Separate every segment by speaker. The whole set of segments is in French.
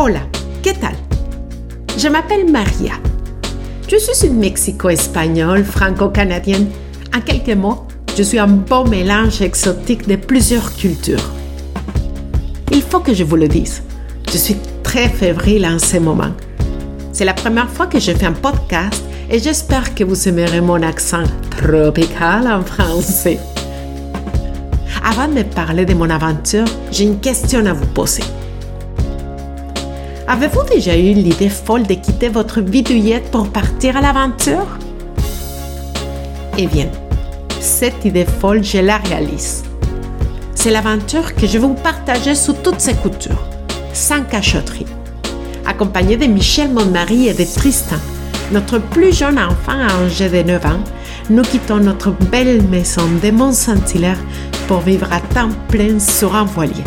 Speaker 1: Hola, ¿qué tal? Je m'appelle Maria. Je suis une Mexico-espagnole franco-canadienne. En quelques mots, je suis un beau mélange exotique de plusieurs cultures. Il faut que je vous le dise, je suis très fébrile en ce moment. C'est la première fois que je fais un podcast et j'espère que vous aimerez mon accent tropical en français. Avant de parler de mon aventure, j'ai une question à vous poser. Avez-vous déjà eu l'idée folle de quitter votre vie pour partir à l'aventure? Eh bien, cette idée folle, je la réalise. C'est l'aventure que je vais vous partager sous toutes ses coutures, sans cachotterie. Accompagné de Michel, mon mari, et de Tristan, notre plus jeune enfant âgé de 9 ans, nous quittons notre belle maison de Mont-Saint-Hilaire pour vivre à temps plein sur un voilier.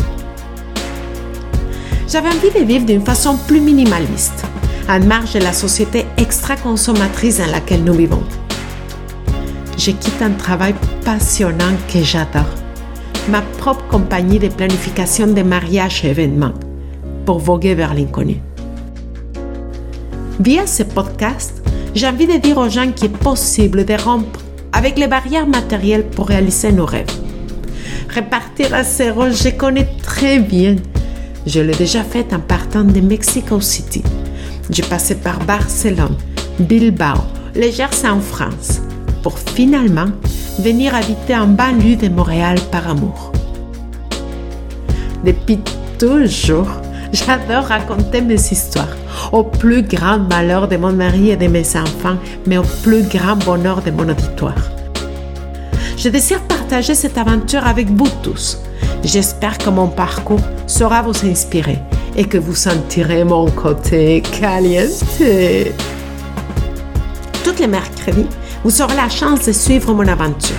Speaker 1: J'avais envie de vivre d'une façon plus minimaliste, en marge de la société extra-consommatrice dans laquelle nous vivons. Je quitte un travail passionnant que j'adore, ma propre compagnie de planification de mariages et événements, pour voguer vers l'inconnu. Via ce podcast, j'ai envie de dire aux gens qu'il est possible de rompre avec les barrières matérielles pour réaliser nos rêves. Repartir à zéro, je connais très bien. Je l'ai déjà fait en partant de Mexico City. J'ai passé par Barcelone, Bilbao, les Gers en France, pour finalement venir habiter en banlieue de Montréal par amour. Depuis toujours, j'adore raconter mes histoires, au plus grand malheur de mon mari et de mes enfants, mais au plus grand bonheur de mon auditoire. Je désire partager cette aventure avec vous tous. J'espère que mon parcours saura vous inspirer et que vous sentirez mon côté caliente. Tous les mercredis, vous aurez la chance de suivre mon aventure.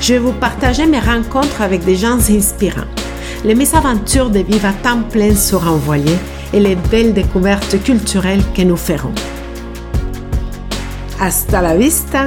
Speaker 1: Je vais vous partager mes rencontres avec des gens inspirants, les mésaventures de vivre à temps plein sur voilier et les belles découvertes culturelles que nous ferons. Hasta la vista!